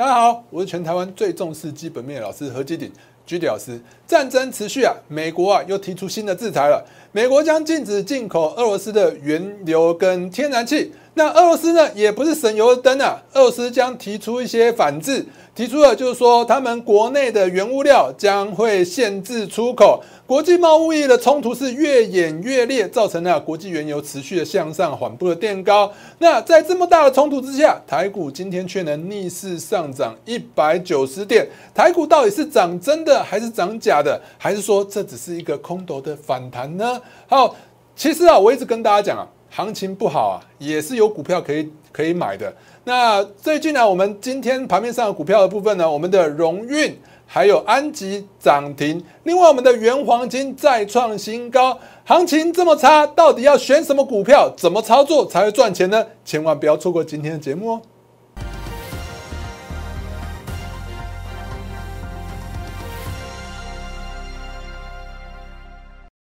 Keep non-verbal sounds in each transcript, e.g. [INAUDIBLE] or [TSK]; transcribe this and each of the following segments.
大家好，我是全台湾最重视基本面的老师何基鼎居迪老师。战争持续啊，美国啊又提出新的制裁了，美国将禁止进口俄罗斯的原油跟天然气。那俄罗斯呢，也不是省油的灯啊，俄罗斯将提出一些反制。提出了，就是说他们国内的原物料将会限制出口，国际贸易的冲突是越演越烈，造成了国际原油持续的向上缓步的垫高。那在这么大的冲突之下，台股今天却能逆势上涨一百九十点。台股到底是涨真的还是涨假的？还是说这只是一个空头的反弹呢？好，其实啊，我一直跟大家讲啊，行情不好啊，也是有股票可以可以买的。那最近呢，我们今天盘面上的股票的部分呢，我们的荣运还有安吉涨停，另外我们的原黄金再创新高，行情这么差，到底要选什么股票，怎么操作才会赚钱呢？千万不要错过今天的节目哦。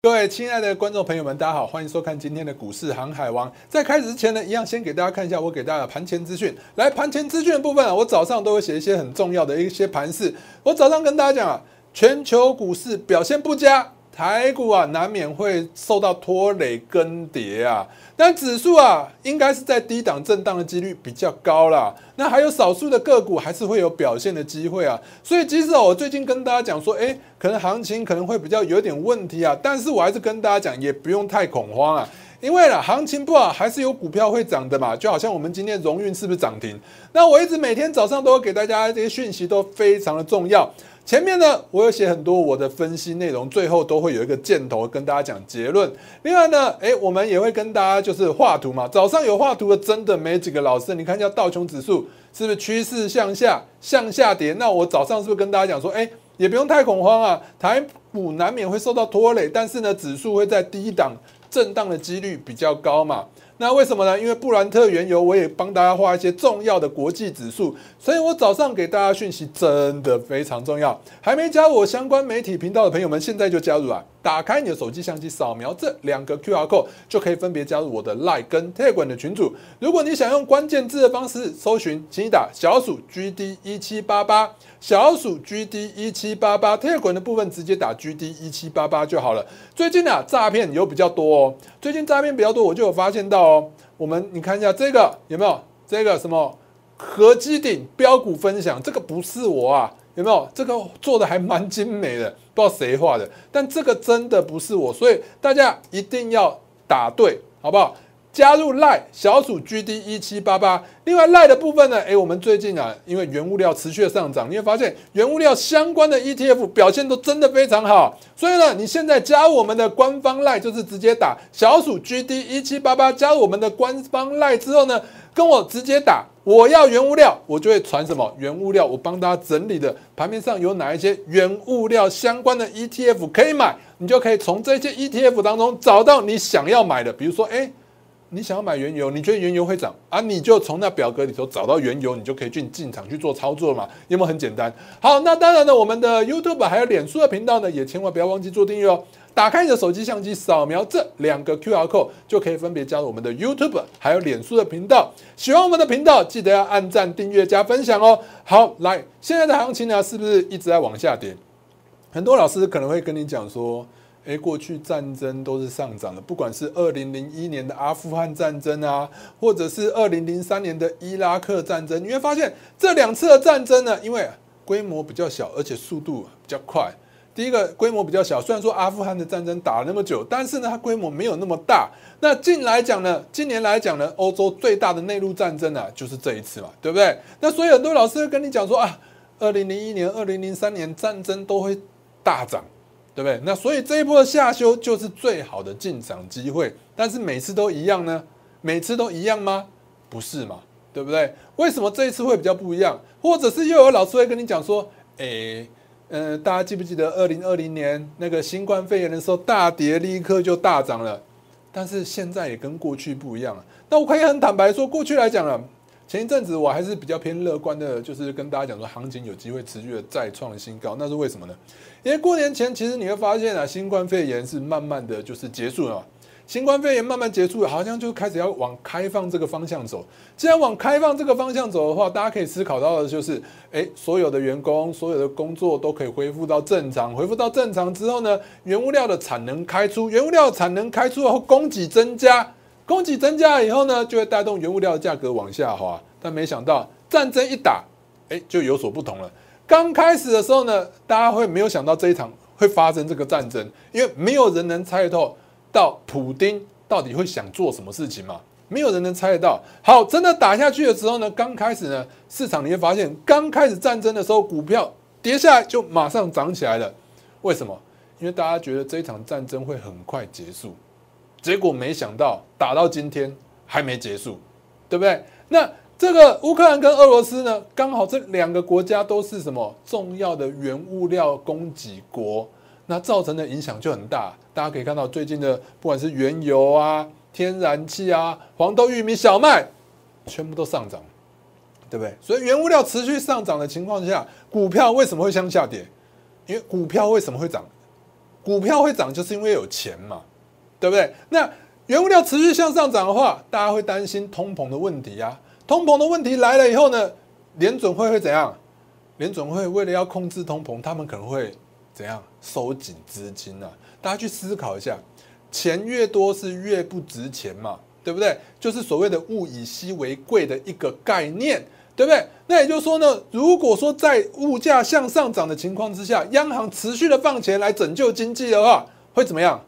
各位亲爱的观众朋友们，大家好，欢迎收看今天的股市航海王。在开始之前呢，一样先给大家看一下我给大家的盘前资讯。来，盘前资讯的部分啊，我早上都会写一些很重要的一些盘势。我早上跟大家讲啊，全球股市表现不佳。台股啊，难免会受到拖累更迭啊，但指数啊，应该是在低档震荡的几率比较高啦。那还有少数的个股还是会有表现的机会啊。所以即使我最近跟大家讲说，哎，可能行情可能会比较有点问题啊，但是我还是跟大家讲，也不用太恐慌啊，因为啦，行情不好还是有股票会涨的嘛。就好像我们今天荣运是不是涨停？那我一直每天早上都会给大家这些讯息，都非常的重要。前面呢，我有写很多我的分析内容，最后都会有一个箭头跟大家讲结论。另外呢，诶，我们也会跟大家就是画图嘛。早上有画图的真的没几个老师，你看一下道琼指数是不是趋势向下向下跌？那我早上是不是跟大家讲说，诶，也不用太恐慌啊，台股难免会受到拖累，但是呢，指数会在低档震荡的几率比较高嘛。那为什么呢？因为布兰特原油我也帮大家画一些重要的国际指数，所以我早上给大家讯息真的非常重要。还没加入我相关媒体频道的朋友们，现在就加入啊！打开你的手机相机，扫描这两个 QR code，就可以分别加入我的 Line 跟 Telegram 的群组。如果你想用关键字的方式搜寻，请你打小鼠 GD 一七八八，小鼠 GD 一七八八贴滚的部分直接打 GD 一七八八就好了。最近啊，诈骗有比较多哦，最近诈骗比较多，我就有发现到哦。我们你看一下这个有没有？这个什么合基顶标股分享，这个不是我啊。有没有这个做的还蛮精美的？不知道谁画的，但这个真的不是我，所以大家一定要打对，好不好？加入赖小鼠 GD 一七八八。另外赖的部分呢？诶，我们最近啊，因为原物料持续的上涨，你会发现原物料相关的 ETF 表现都真的非常好。所以呢，你现在加入我们的官方赖，就是直接打小鼠 GD 一七八八，加入我们的官方赖之后呢，跟我直接打。我要原物料，我就会传什么原物料，我帮大家整理的盘面上有哪一些原物料相关的 ETF 可以买，你就可以从这些 ETF 当中找到你想要买的。比如说，哎，你想要买原油，你觉得原油会涨啊？你就从那表格里头找到原油，你就可以进进场去做操作嘛？有没有很简单？好，那当然呢，我们的 YouTube 还有脸书的频道呢，也千万不要忘记做订阅哦。打开你的手机相机，扫描这两个 QR code，就可以分别加入我们的 YouTube 还有脸书的频道。喜欢我们的频道，记得要按赞、订阅、加分享哦。好，来，现在的行情呢，是不是一直在往下跌？很多老师可能会跟你讲说，诶，过去战争都是上涨的，不管是二零零一年的阿富汗战争啊，或者是二零零三年的伊拉克战争，你会发现这两次的战争呢，因为规模比较小，而且速度比较快。第一个规模比较小，虽然说阿富汗的战争打了那么久，但是呢，它规模没有那么大。那近来讲呢，今年来讲呢，欧洲最大的内陆战争啊，就是这一次嘛，对不对？那所以很多老师会跟你讲说啊，二零零一年、二零零三年战争都会大涨，对不对？那所以这一波的下修就是最好的进场机会。但是每次都一样呢？每次都一样吗？不是嘛，对不对？为什么这一次会比较不一样？或者是又有老师会跟你讲说，诶。嗯，大家记不记得二零二零年那个新冠肺炎的时候大跌，立刻就大涨了。但是现在也跟过去不一样了。那我可以很坦白说，过去来讲了，前一阵子我还是比较偏乐观的，就是跟大家讲说，行情有机会持续的再创新高。那是为什么呢？因为过年前其实你会发现啊，新冠肺炎是慢慢的就是结束了。新冠肺炎慢慢结束，好像就开始要往开放这个方向走。既然往开放这个方向走的话，大家可以思考到的就是，哎，所有的员工、所有的工作都可以恢复到正常。恢复到正常之后呢，原物料的产能开出，原物料产能开出后，供给增加，供给增加了以后呢，就会带动原物料的价格往下滑。但没想到战争一打，哎，就有所不同了。刚开始的时候呢，大家会没有想到这一场会发生这个战争，因为没有人能猜透到普丁到底会想做什么事情嘛。没有人能猜得到。好，真的打下去的时候呢，刚开始呢，市场你会发现，刚开始战争的时候，股票跌下来就马上涨起来了。为什么？因为大家觉得这一场战争会很快结束，结果没想到打到今天还没结束，对不对？那这个乌克兰跟俄罗斯呢，刚好这两个国家都是什么重要的原物料供给国，那造成的影响就很大。大家可以看到最近的，不管是原油啊。天然气啊，黄豆、玉米、小麦，全部都上涨，对不对？所以原物料持续上涨的情况下，股票为什么会向下跌？因为股票为什么会涨？股票会涨，就是因为有钱嘛，对不对？那原物料持续向上涨的话，大家会担心通膨的问题啊。通膨的问题来了以后呢，联准会会怎样？联准会为了要控制通膨，他们可能会怎样收紧资金呢？大家去思考一下。钱越多是越不值钱嘛，对不对？就是所谓的物以稀为贵的一个概念，对不对？那也就是说呢，如果说在物价向上涨的情况之下，央行持续的放钱来拯救经济的话，会怎么样？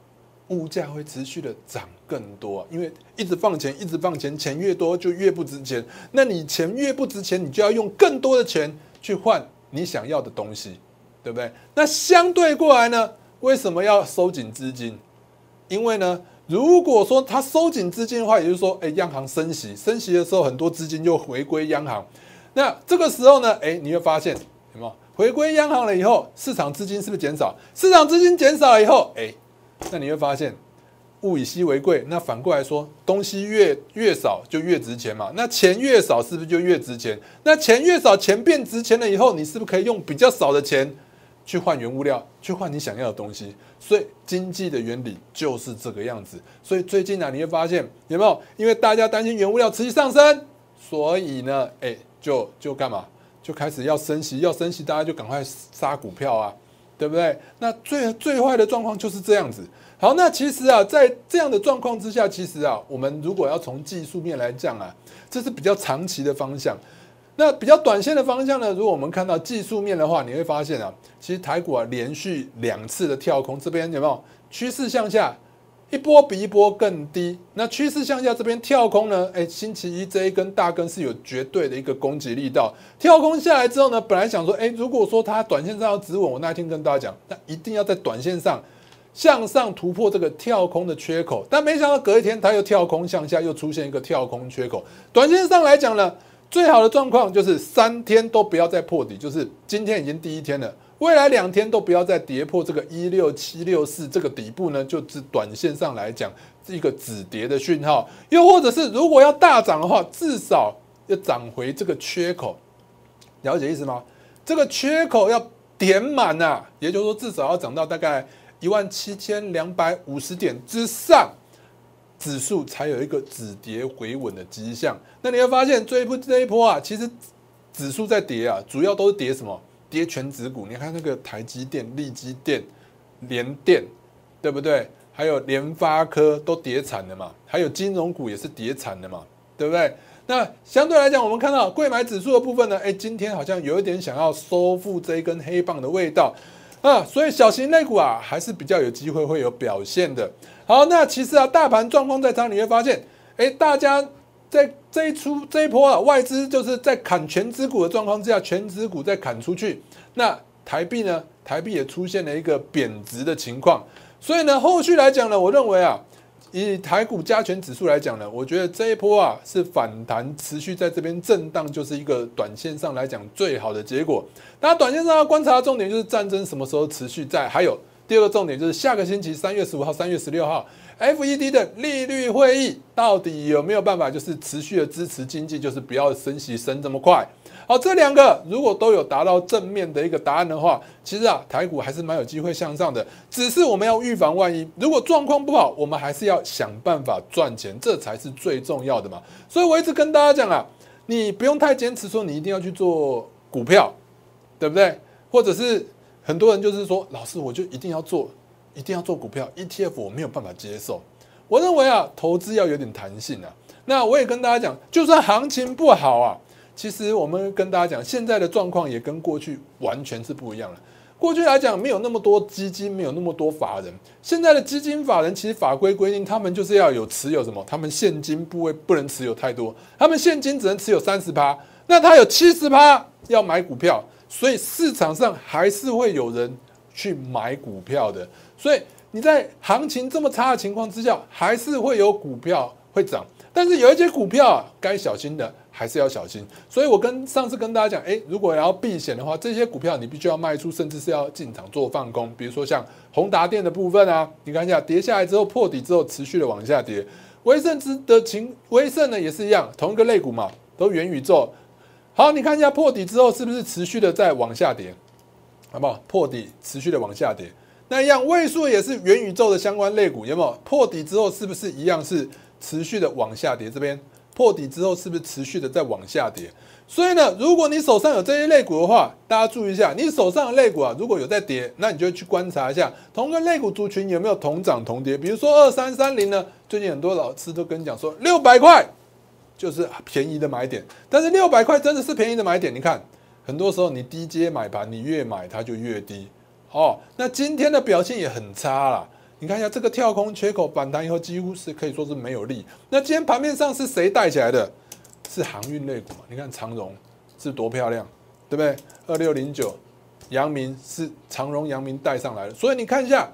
物价会持续的涨更多，因为一直放钱，一直放钱，钱越多就越不值钱。那你钱越不值钱，你就要用更多的钱去换你想要的东西，对不对？那相对过来呢，为什么要收紧资金？因为呢，如果说它收紧资金的话，也就是说，哎，央行升息，升息的时候，很多资金又回归央行。那这个时候呢，哎，你会发现，什么？回归央行了以后，市场资金是不是减少？市场资金减少了以后，哎，那你会发现，物以稀为贵。那反过来说，东西越越少就越值钱嘛。那钱越少，是不是就越值钱？那钱越少，钱变值钱了以后，你是不是可以用比较少的钱？去换原物料，去换你想要的东西，所以经济的原理就是这个样子。所以最近呢，你会发现有没有？因为大家担心原物料持续上升，所以呢，哎，就就干嘛？就开始要升息，要升息，大家就赶快杀股票啊，对不对？那最最坏的状况就是这样子。好，那其实啊，在这样的状况之下，其实啊，我们如果要从技术面来讲啊，这是比较长期的方向。那比较短线的方向呢？如果我们看到技术面的话，你会发现啊，其实台股啊连续两次的跳空，这边有没有趋势向下？一波比一波更低。那趋势向下这边跳空呢？哎，星期一这一根大根是有绝对的一个攻击力道。跳空下来之后呢，本来想说，哎，如果说它短线上要止稳，我那天跟大家讲，那一定要在短线上向上突破这个跳空的缺口。但没想到隔一天它又跳空向下，又出现一个跳空缺口。短线上来讲呢？最好的状况就是三天都不要再破底，就是今天已经第一天了，未来两天都不要再跌破这个一六七六四这个底部呢，就是短线上来讲一个止跌的讯号。又或者是如果要大涨的话，至少要涨回这个缺口，了解意思吗？这个缺口要点满呐，也就是说至少要涨到大概一万七千两百五十点之上。指数才有一个止跌回稳的迹象。那你会发现这一波这一波啊，其实指数在跌啊，主要都是跌什么？跌全指股。你看那个台积电、力积电、联电，对不对？还有联发科都跌惨了嘛？还有金融股也是跌惨的嘛？对不对？那相对来讲，我们看到贵买指数的部分呢，哎，今天好像有一点想要收复这一根黑棒的味道。啊，所以小型类股啊，还是比较有机会会有表现的。好，那其实啊，大盘状况在场，你会发现，哎，大家在这一出这一波啊，外资就是在砍全指股的状况之下，全指股在砍出去。那台币呢？台币也出现了一个贬值的情况。所以呢，后续来讲呢，我认为啊。以台股加权指数来讲呢，我觉得这一波啊是反弹持续在这边震荡，就是一个短线上来讲最好的结果。那短线上要观察的重点就是战争什么时候持续在，还有第二个重点就是下个星期三月十五号、三月十六号，FED 的利率会议到底有没有办法，就是持续的支持经济，就是不要升息升这么快。好，这两个如果都有达到正面的一个答案的话，其实啊，台股还是蛮有机会向上的。只是我们要预防万一，如果状况不好，我们还是要想办法赚钱，这才是最重要的嘛。所以我一直跟大家讲啊，你不用太坚持说你一定要去做股票，对不对？或者是很多人就是说，老师我就一定要做，一定要做股票 ETF，我没有办法接受。我认为啊，投资要有点弹性啊。那我也跟大家讲，就算行情不好啊。其实我们跟大家讲，现在的状况也跟过去完全是不一样了。过去来讲，没有那么多基金，没有那么多法人。现在的基金法人，其实法规规定，他们就是要有持有什么？他们现金部位不能持有太多，他们现金只能持有三十趴。那他有七十趴要买股票，所以市场上还是会有人去买股票的。所以你在行情这么差的情况之下，还是会有股票会涨。但是有一些股票啊，该小心的。还是要小心，所以我跟上次跟大家讲，诶，如果要避险的话，这些股票你必须要卖出，甚至是要进场做放空。比如说像宏达电的部分啊，你看一下跌下来之后破底之后持续的往下跌。威盛之的情，威盛呢也是一样，同一个类股嘛，都元宇宙。好，你看一下破底之后是不是持续的在往下跌，好不好？破底持续的往下跌，那一样位数也是元宇宙的相关类股，有没有？破底之后是不是一样是持续的往下跌？这边。破底之后是不是持续的在往下跌？所以呢，如果你手上有这些类股的话，大家注意一下，你手上的类股啊，如果有在跌，那你就去观察一下同个类股族群有没有同涨同跌。比如说二三三零呢，最近很多老师都跟你讲说，六百块就是便宜的买点，但是六百块真的是便宜的买点？你看，很多时候你低阶买盘，你越买它就越低。哦，那今天的表现也很差了。你看一下这个跳空缺口反弹以后，几乎是可以说是没有力。那今天盘面上是谁带起来的？是航运类股嘛？你看长荣是多漂亮，对不对？二六零九，阳明是长荣、阳明带上来的。所以你看一下，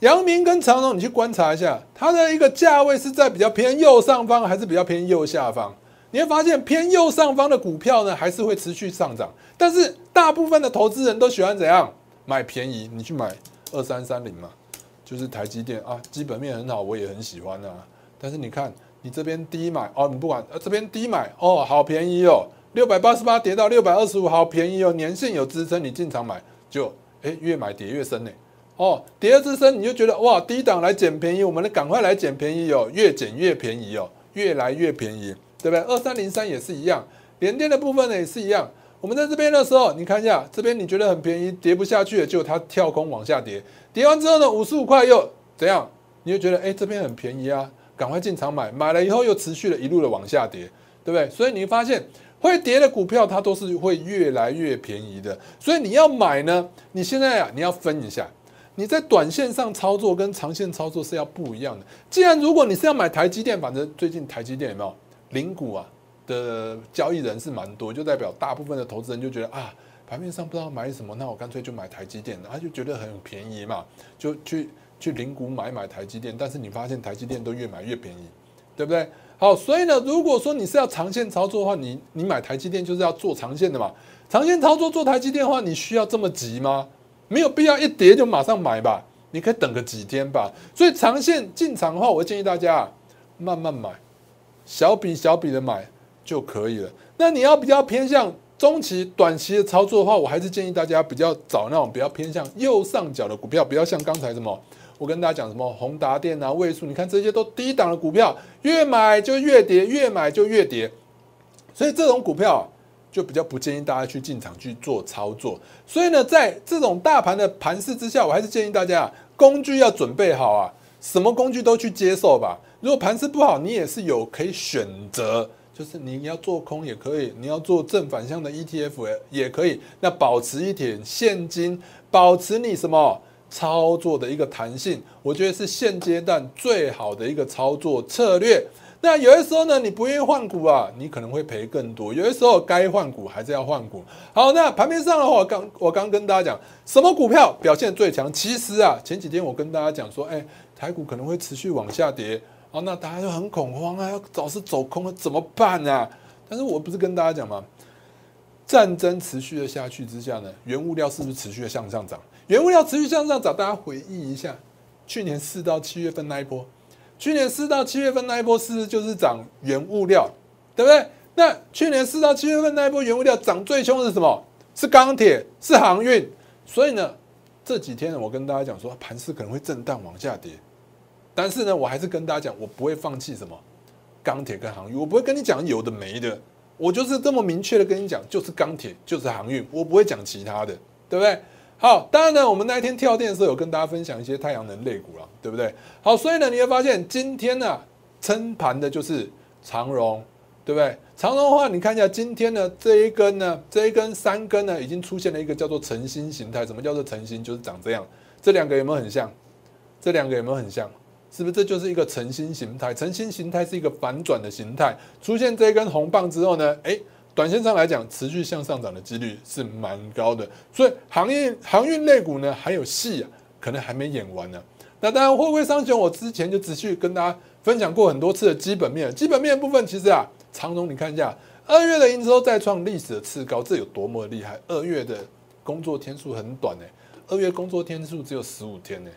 阳明跟长荣，你去观察一下，它的一个价位是在比较偏右上方，还是比较偏右下方？你会发现偏右上方的股票呢，还是会持续上涨。但是大部分的投资人都喜欢怎样买便宜？你去买二三三零嘛。就是台积电啊，基本面很好，我也很喜欢啊。但是你看，你这边低买哦，你不管呃这边低买哦，好便宜哦，六百八十八跌到六百二十五，好便宜哦，年线有支撑，你进场买就哎越买跌越深呢。哦，跌的支撑你就觉得哇低档来捡便宜，我们得赶快来捡便宜哦，越捡越便宜哦，越来越便宜，对不对？二三零三也是一样，连电的部分呢也是一样。我们在这边的时候，你看一下这边，你觉得很便宜，跌不下去了，就它跳空往下跌，跌完之后呢，五十五块又怎样？你就觉得哎，这边很便宜啊，赶快进场买，买了以后又持续的一路的往下跌，对不对？所以你会发现会跌的股票，它都是会越来越便宜的。所以你要买呢，你现在啊，你要分一下，你在短线上操作跟长线操作是要不一样的。既然如果你是要买台积电，反正最近台积电有没有零股啊？的交易人是蛮多，就代表大部分的投资人就觉得啊，盘面上不知道买什么，那我干脆就买台积电，他就觉得很便宜嘛，就去去零股买买台积电。但是你发现台积电都越买越便宜，对不对？好，所以呢，如果说你是要长线操作的话，你你买台积电就是要做长线的嘛。长线操作做台积电的话，你需要这么急吗？没有必要一跌就马上买吧，你可以等个几天吧。所以长线进场的话，我建议大家慢慢买，小笔小笔的买。就可以了。那你要比较偏向中期、短期的操作的话，我还是建议大家比较找那种比较偏向右上角的股票，不要像刚才什么，我跟大家讲什么宏达电啊、位数，你看这些都低档的股票，越买就越跌，越买就越跌。所以这种股票就比较不建议大家去进场去做操作。所以呢，在这种大盘的盘势之下，我还是建议大家工具要准备好啊，什么工具都去接受吧。如果盘势不好，你也是有可以选择。就是你要做空也可以，你要做正反向的 ETF 也可以。那保持一点现金，保持你什么操作的一个弹性，我觉得是现阶段最好的一个操作策略。那有的时候呢，你不愿意换股啊，你可能会赔更多。有的时候该换股还是要换股。好，那盘面上的话，刚我刚跟大家讲，什么股票表现最强？其实啊，前几天我跟大家讲说，哎，台股可能会持续往下跌。哦，那大家就很恐慌啊，要早是走空了怎么办啊？但是我不是跟大家讲吗？战争持续的下去之下呢，原物料是不是持续的向上涨？原物料持续向上涨，大家回忆一下，去年四到七月份那一波，去年四到七月份那一波是不是就是涨原物料，对不对？那去年四到七月份那一波原物料涨最凶是什么？是钢铁，是航运。所以呢，这几天我跟大家讲说，盘势可能会震荡往下跌，但是呢，我还是跟大家讲，我不会放弃什么钢铁跟航运，我不会跟你讲有的没的，我就是这么明确的跟你讲，就是钢铁，就是航运，我不会讲其他的，对不对？好，当然呢，我们那一天跳电的时候有跟大家分享一些太阳能类股了，对不对？好，所以呢，你会发现今天呢，撑盘的就是长荣，对不对？长荣的话，你看一下今天呢这一根呢，这一根三根呢，已经出现了一个叫做晨星形态。什么叫做晨星？就是长这样。这两个有没有很像？这两个有没有很像？是不是这就是一个晨星形态？晨星形态是一个反转的形态，出现这一根红棒之后呢，哎。短线上来讲，持续向上涨的几率是蛮高的，所以行业航运类股呢还有戏啊，可能还没演完呢。那当然，会不会上熊？我之前就持续跟大家分享过很多次的基本面，基本面部分其实啊，长荣你看一下，二月的营收再创历史的次高，这有多么厉害？二月的工作天数很短呢，二月工作天数只有十五天呢，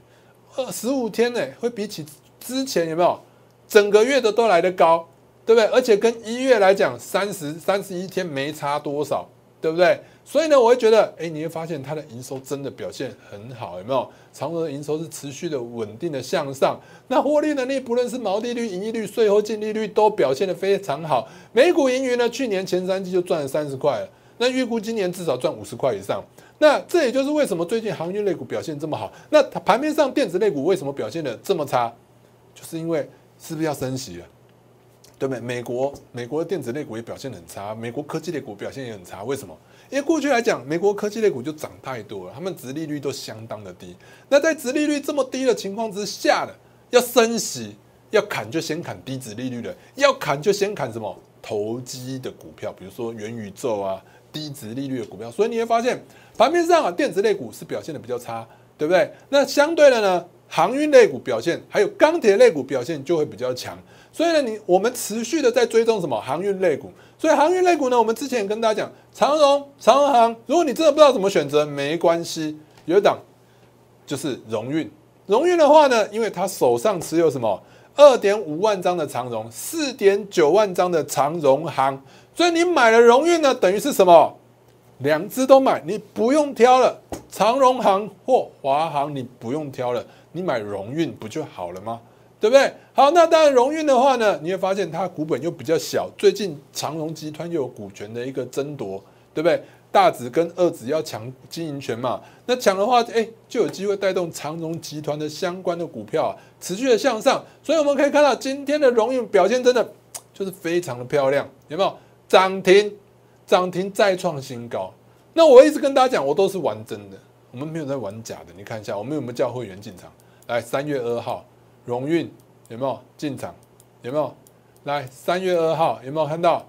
二十五天呢，会比起之前有没有整个月的都来得高？对不对？而且跟一月来讲，三十三十一天没差多少，对不对？所以呢，我会觉得，哎，你会发现它的营收真的表现很好，有没有？长荣的营收是持续的稳定的向上，那获利能力，不论是毛利率、盈利率、税后净利率，都表现的非常好。每股盈余呢，去年前三季就赚了三十块了，那预估今年至少赚五十块以上。那这也就是为什么最近航运类股表现这么好。那盘面上电子类股为什么表现的这么差？就是因为是不是要升息了？对不对？美国美国的电子类股也表现很差，美国科技类股表现也很差。为什么？因为过去来讲，美国科技类股就涨太多了，他们殖利率都相当的低。那在殖利率这么低的情况之下呢，要升息要砍就先砍低殖利率的，要砍就先砍什么投机的股票，比如说元宇宙啊，低值利率的股票。所以你会发现盘面上啊，电子类股是表现的比较差，对不对？那相对的呢，航运类股表现还有钢铁类股表现就会比较强。所以呢，你我们持续的在追踪什么航运类股？所以航运类股呢，我们之前也跟大家讲，长荣、长荣航。如果你真的不知道怎么选择，没关系，有一档就是荣运。荣运的话呢，因为他手上持有什么二点五万张的长荣，四点九万张的长荣行，所以你买了荣运呢，等于是什么？两只都买，你不用挑了。长荣行或华航，你不用挑了，你买荣运不就好了吗？对不对？好，那当然荣运的话呢，你会发现它股本又比较小。最近长荣集团又有股权的一个争夺，对不对？大子跟二子要抢经营权嘛，那抢的话，哎，就有机会带动长荣集团的相关的股票啊，持续的向上。所以我们可以看到今天的荣运表现真的就是非常的漂亮，有没有？涨停，涨停再创新高。那我一直跟大家讲，我都是玩真的，我们没有在玩假的。你看一下，我们有没有叫会员进场？来，三月二号。荣运有没有进场？有没有？来三月二号有没有看到？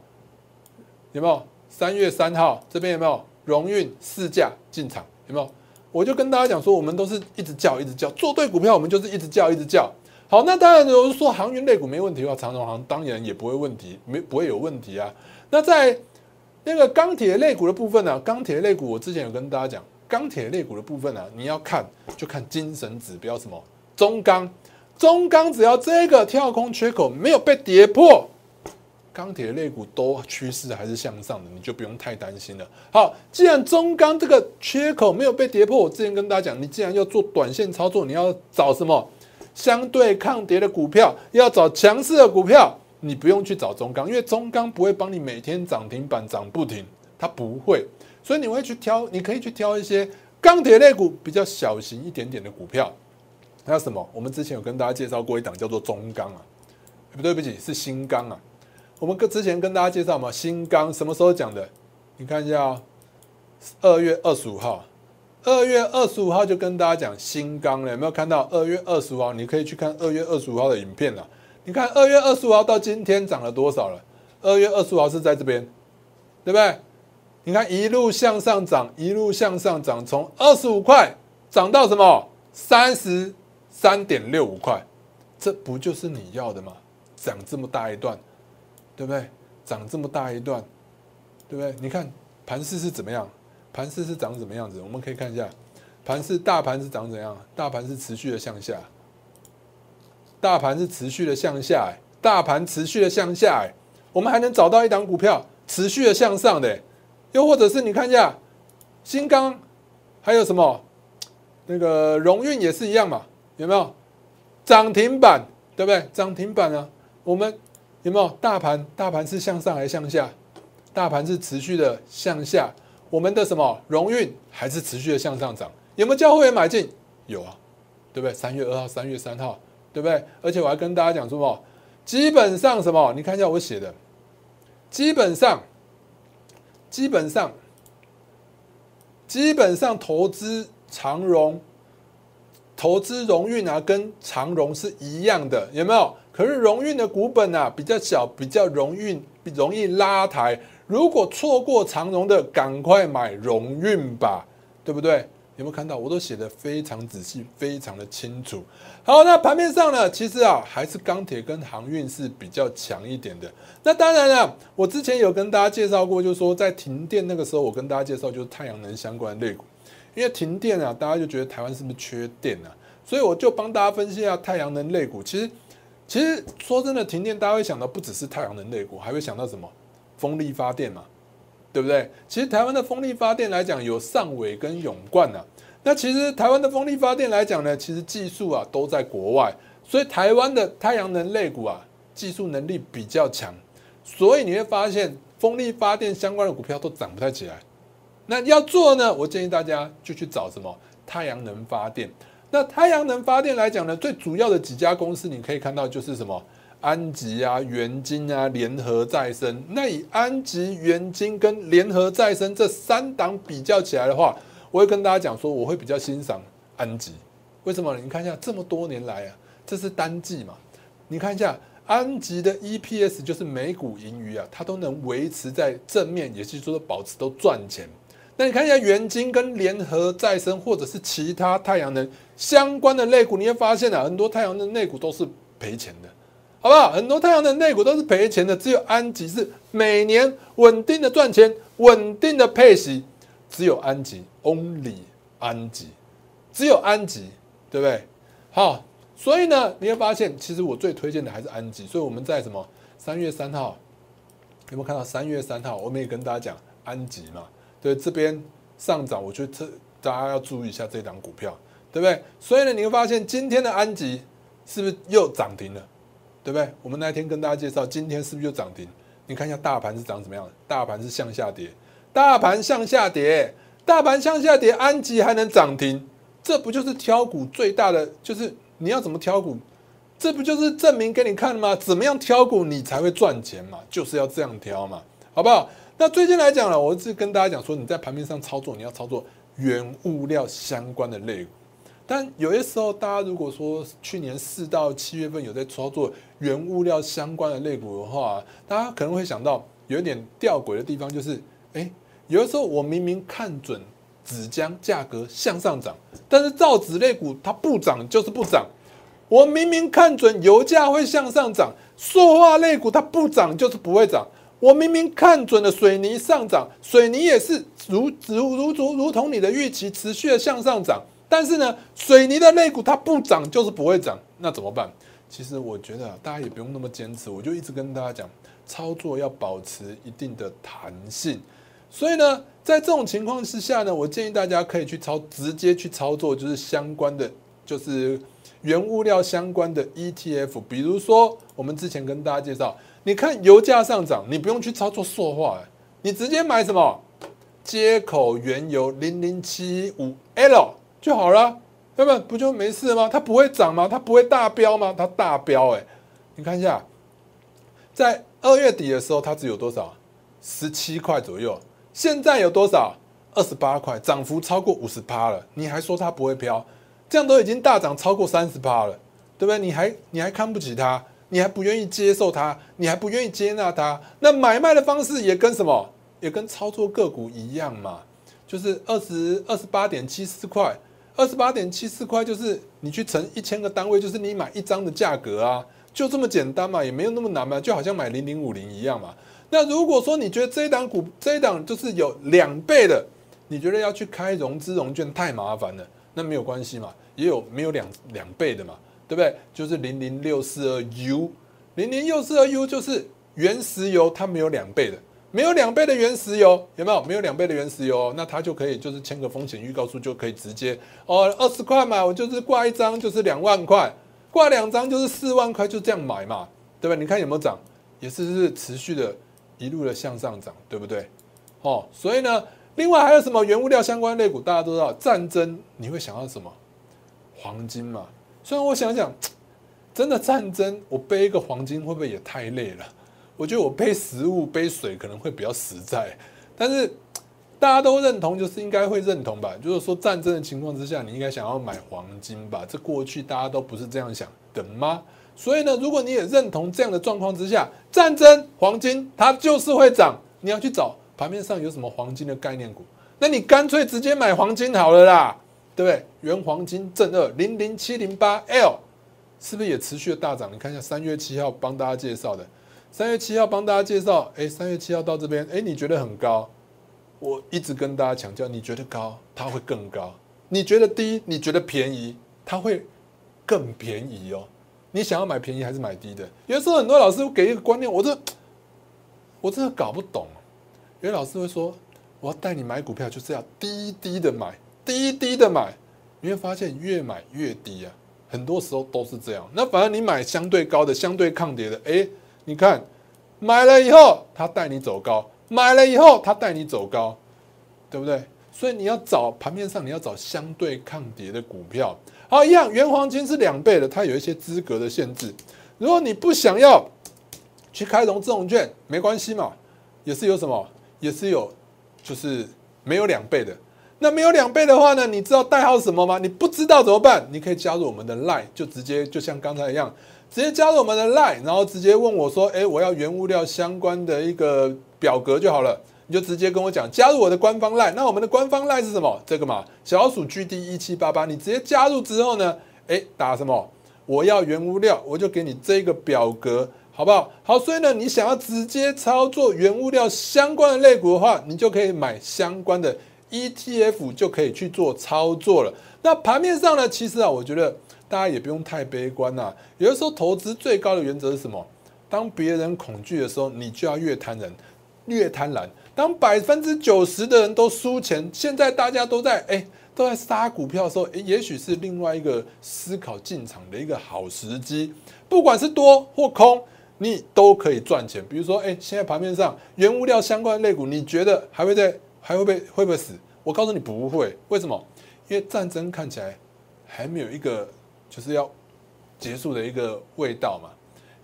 有没有？三月三号这边有没有？荣运试驾进场有没有？我就跟大家讲说，我们都是一直叫一直叫，做对股票我们就是一直叫一直叫。好，那当然如果说航运类股没问题的话，长荣航当然也不会问题，没不会有问题啊。那在那个钢铁类股的部分呢？钢铁类股我之前有跟大家讲，钢铁类股的部分呢，你要看就看精神指标什么中钢。中钢只要这个跳空缺口没有被跌破，钢铁类股都趋势还是向上的，你就不用太担心了。好，既然中钢这个缺口没有被跌破，我之前跟大家讲，你既然要做短线操作，你要找什么相对抗跌的股票，要找强势的股票，你不用去找中钢，因为中钢不会帮你每天涨停板涨不停，它不会，所以你会去挑，你可以去挑一些钢铁类股比较小型一点点的股票。那什么？我们之前有跟大家介绍过一档叫做中钢啊，不对不起，是新钢啊。我们跟之前跟大家介绍嘛，新钢什么时候讲的？你看一下啊，二月二十五号，二月二十五号就跟大家讲新钢了，有没有看到？二月二十五号，你可以去看二月二十五号的影片了。你看二月二十五号到今天涨了多少了？二月二十五号是在这边，对不对？你看一路向上涨，一路向上涨，从二十五块涨到什么？三十。三点六五块，这不就是你要的吗？涨这么大一段，对不对？涨这么大一段，对不对？你看盘势是怎么样？盘势是长什么样子？我们可以看一下，盘势大盘是长怎样？大盘是持续的向下，大盘是持续的向下，哎，大盘持续的向下，哎，我们还能找到一档股票持续的向上的，又或者是你看一下新钢，还有什么那个荣运也是一样嘛，有没有涨停板，对不对？涨停板啊，我们有没有大盘？大盘是向上还是向下？大盘是持续的向下，我们的什么荣运还是持续的向上涨？有没有叫会员买进？有啊，对不对？三月二号、三月三号，对不对？而且我还跟大家讲说么？基本上什么？你看一下我写的，基本上，基本上，基本上投资长荣、投资荣运啊，跟长荣是一样的，有没有？可是荣运的股本啊比较小，比较容易容易拉抬。如果错过长荣的，赶快买荣运吧，对不对？有没有看到？我都写的非常仔细，非常的清楚。好，那盘面上呢，其实啊，还是钢铁跟航运是比较强一点的。那当然了，我之前有跟大家介绍过，就是说在停电那个时候，我跟大家介绍就是太阳能相关的类股，因为停电啊，大家就觉得台湾是不是缺电啊？所以我就帮大家分析一下太阳能类股。其实，其实说真的，停电大家会想到不只是太阳能类股，还会想到什么？风力发电嘛。对不对？其实台湾的风力发电来讲，有上尾跟永冠呐。那其实台湾的风力发电来讲呢，其实技术啊都在国外，所以台湾的太阳能类股啊，技术能力比较强。所以你会发现，风力发电相关的股票都涨不太起来。那要做呢，我建议大家就去找什么太阳能发电。那太阳能发电来讲呢，最主要的几家公司，你可以看到就是什么。安吉啊、元金啊、联合再生，那以安吉、元金跟联合再生这三档比较起来的话，我会跟大家讲说，我会比较欣赏安吉。为什么？你看一下这么多年来啊，这是单季嘛？你看一下安吉的 EPS 就是每股盈余啊，它都能维持在正面，也就是说保持都赚钱。那你看一下元金跟联合再生或者是其他太阳能相关的类股，你会发现啊，很多太阳能类股都是赔钱的。好不好？很多太阳能类股都是赔钱的，只有安吉是每年稳定的赚钱、稳定的配息，只有安吉，only 安吉，只有安吉，对不对？好，所以呢，你会发现，其实我最推荐的还是安吉。所以我们在什么三月三号有没有看到？三月三号我们也跟大家讲安吉嘛，对，这边上涨，我觉得这大家要注意一下这档股票，对不对？所以呢，你会发现今天的安吉是不是又涨停了？对不对？我们那天跟大家介绍，今天是不是就涨停？你看一下大盘是涨怎么样？大盘是向下跌，大盘向下跌，大盘向下跌，安吉还能涨停？这不就是挑股最大的？就是你要怎么挑股？这不就是证明给你看吗？怎么样挑股你才会赚钱嘛？就是要这样挑嘛，好不好？那最近来讲呢，我是跟大家讲说，你在盘面上操作，你要操作原物料相关的类股。但有些时候，大家如果说去年四到七月份有在操作原物料相关的类股的话，大家可能会想到有一点吊诡的地方，就是，哎，有的时候我明明看准纸浆价格向上涨，但是造纸类股它不涨就是不涨；我明明看准油价会向上涨，塑化类股它不涨就是不会涨；我明明看准了水泥上涨，水泥也是如如如如如同你的预期持续的向上涨。但是呢，水泥的肋骨它不涨就是不会涨，那怎么办？其实我觉得大家也不用那么坚持，我就一直跟大家讲，操作要保持一定的弹性。所以呢，在这种情况之下呢，我建议大家可以去操，直接去操作，就是相关的，就是原物料相关的 ETF。比如说，我们之前跟大家介绍，你看油价上涨，你不用去操作塑化，你直接买什么？接口原油零零七五 L。就好了，对不不就没事吗？它不会涨吗？它不会大飙吗？它大飙哎！你看一下，在二月底的时候，它只有多少？十七块左右。现在有多少？二十八块，涨幅超过五十趴了。你还说它不会飘？这样都已经大涨超过三十趴了，对不对？你还你还看不起它？你还不愿意接受它？你还不愿意接纳它？那买卖的方式也跟什么？也跟操作个股一样嘛，就是二十二十八点七四块。二十八点七四块，就是你去乘一千个单位，就是你买一张的价格啊，就这么简单嘛，也没有那么难嘛，就好像买零零五零一样嘛。那如果说你觉得这一档股这一档就是有两倍的，你觉得要去开融资融券太麻烦了，那没有关系嘛，也有没有两两倍的嘛，对不对？就是零零六四二 U，零零六四二 U 就是原石油，它没有两倍的，没有两倍的原石油，有没有？没有两倍的原石油，那它就可以就是签个风险预告书，就可以直接哦，二十块嘛，我就是挂一张就是两万块，挂两张就是四万块，就这样买嘛，对吧？你看有没有涨？也是是持续的一路的向上涨，对不对？哦，所以呢，另外还有什么原物料相关类股？大家都知道战争，你会想到什么？黄金嘛。虽然我想想，[TSK] 真的战争，我背一个黄金会不会也太累了？我觉得我背食物、背水可能会比较实在。但是 [TSK] 大家都认同，就是应该会认同吧？就是说战争的情况之下，你应该想要买黄金吧？这过去大家都不是这样想的吗？所以呢，如果你也认同这样的状况之下，战争黄金它就是会涨。你要去找盘面上有什么黄金的概念股，那你干脆直接买黄金好了啦。对不对？原黄金正二零零七零八 L 是不是也持续的大涨？你看一下三月七号帮大家介绍的，三月七号帮大家介绍，哎，三月七号到这边，哎，你觉得很高？我一直跟大家强调，你觉得高，它会更高；你觉得低，你觉得便宜，它会更便宜哦。你想要买便宜还是买低的？有时候很多老师给一个观念，我这我真的搞不懂。有些老师会说，我要带你买股票就是要低低的买。低低的买，你会发现越买越低啊，很多时候都是这样。那反而你买相对高的、相对抗跌的，哎，你看买了以后，它带你走高；买了以后，它带你走高，对不对？所以你要找盘面上你要找相对抗跌的股票。好，一样，原黄金是两倍的，它有一些资格的限制。如果你不想要去开融这种券，没关系嘛，也是有什么，也是有，就是没有两倍的。那没有两倍的话呢？你知道代号什么吗？你不知道怎么办？你可以加入我们的 Line，就直接就像刚才一样，直接加入我们的 Line，然后直接问我说：“哎，我要原物料相关的一个表格就好了。”你就直接跟我讲，加入我的官方 Line。那我们的官方 Line 是什么？这个嘛，小鼠 GD 一七八八。你直接加入之后呢，哎，打什么？我要原物料，我就给你这个表格，好不好？好，所以呢，你想要直接操作原物料相关的类股的话，你就可以买相关的。ETF 就可以去做操作了。那盘面上呢？其实啊，我觉得大家也不用太悲观呐。有的时候投资最高的原则是什么？当别人恐惧的时候，你就要越贪婪，越贪婪。当百分之九十的人都输钱，现在大家都在哎都在杀股票的时候，哎，也许是另外一个思考进场的一个好时机。不管是多或空，你都可以赚钱。比如说，哎，现在盘面上原物料相关的类股，你觉得还会在？还会不会会不会死？我告诉你不会，为什么？因为战争看起来还没有一个就是要结束的一个味道嘛。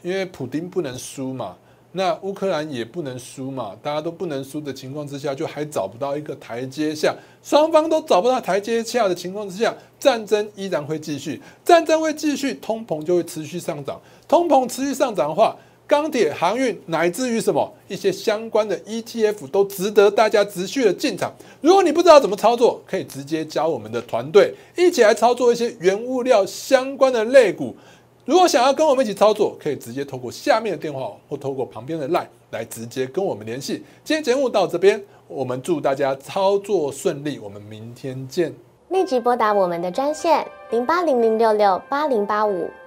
因为普京不能输嘛，那乌克兰也不能输嘛，大家都不能输的情况之下，就还找不到一个台阶下，双方都找不到台阶下的情况之下，战争依然会继续，战争会继续，通膨就会持续上涨，通膨持续上涨的话。钢铁、航运，乃至于什么一些相关的 ETF 都值得大家持续的进场。如果你不知道怎么操作，可以直接加我们的团队，一起来操作一些原物料相关的类股。如果想要跟我们一起操作，可以直接透过下面的电话或透过旁边的 LINE 来直接跟我们联系。今天节目到这边，我们祝大家操作顺利，我们明天见。立即拨打我们的专线零八零零六六八零八五。